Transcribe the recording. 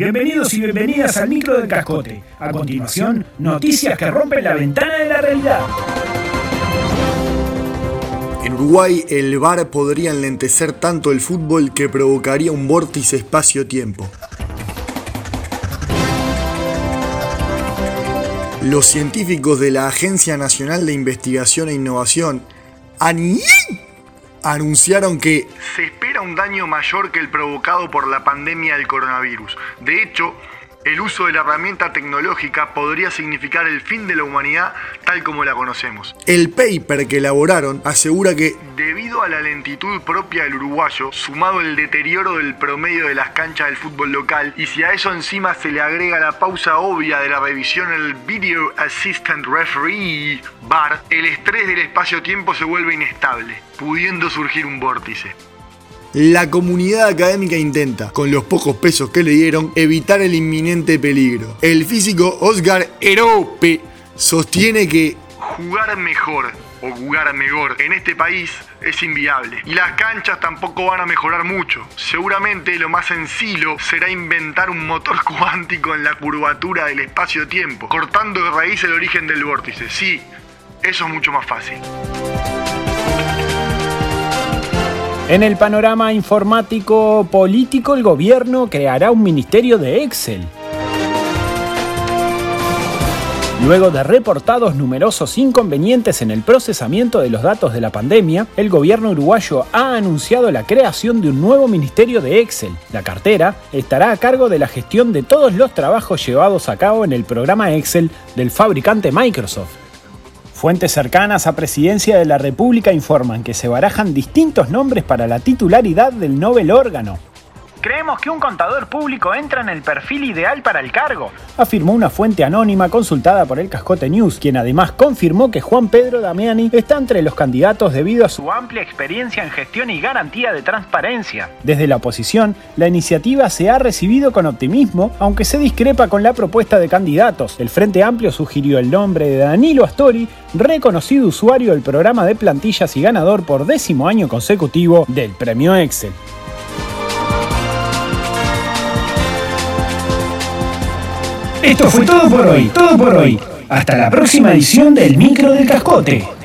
Bienvenidos y bienvenidas al micro del cascote. A continuación, noticias que rompen la ventana de la realidad. En Uruguay, el VAR podría enlentecer tanto el fútbol que provocaría un vórtice espacio-tiempo. Los científicos de la Agencia Nacional de Investigación e Innovación, ANI, anunciaron que se un daño mayor que el provocado por la pandemia del coronavirus. De hecho, el uso de la herramienta tecnológica podría significar el fin de la humanidad tal como la conocemos. El paper que elaboraron asegura que, debido a la lentitud propia del uruguayo, sumado el deterioro del promedio de las canchas del fútbol local, y si a eso encima se le agrega la pausa obvia de la revisión en el Video Assistant Referee VAR, el estrés del espacio-tiempo se vuelve inestable, pudiendo surgir un vórtice. La comunidad académica intenta, con los pocos pesos que le dieron, evitar el inminente peligro. El físico Oscar Erope sostiene que jugar mejor o jugar mejor en este país es inviable. Y las canchas tampoco van a mejorar mucho. Seguramente lo más sencillo será inventar un motor cuántico en la curvatura del espacio-tiempo, cortando de raíz el origen del vórtice. Sí, eso es mucho más fácil. En el panorama informático político, el gobierno creará un ministerio de Excel. Luego de reportados numerosos inconvenientes en el procesamiento de los datos de la pandemia, el gobierno uruguayo ha anunciado la creación de un nuevo ministerio de Excel. La cartera estará a cargo de la gestión de todos los trabajos llevados a cabo en el programa Excel del fabricante Microsoft. Fuentes cercanas a Presidencia de la República informan que se barajan distintos nombres para la titularidad del Nobel órgano. Creemos que un contador público entra en el perfil ideal para el cargo, afirmó una fuente anónima consultada por el Cascote News, quien además confirmó que Juan Pedro Damiani está entre los candidatos debido a su amplia experiencia en gestión y garantía de transparencia. Desde la oposición, la iniciativa se ha recibido con optimismo, aunque se discrepa con la propuesta de candidatos. El Frente Amplio sugirió el nombre de Danilo Astori, reconocido usuario del programa de plantillas y ganador por décimo año consecutivo del premio Excel. Esto fue todo por hoy, todo por hoy. Hasta la próxima edición del Micro del Cascote.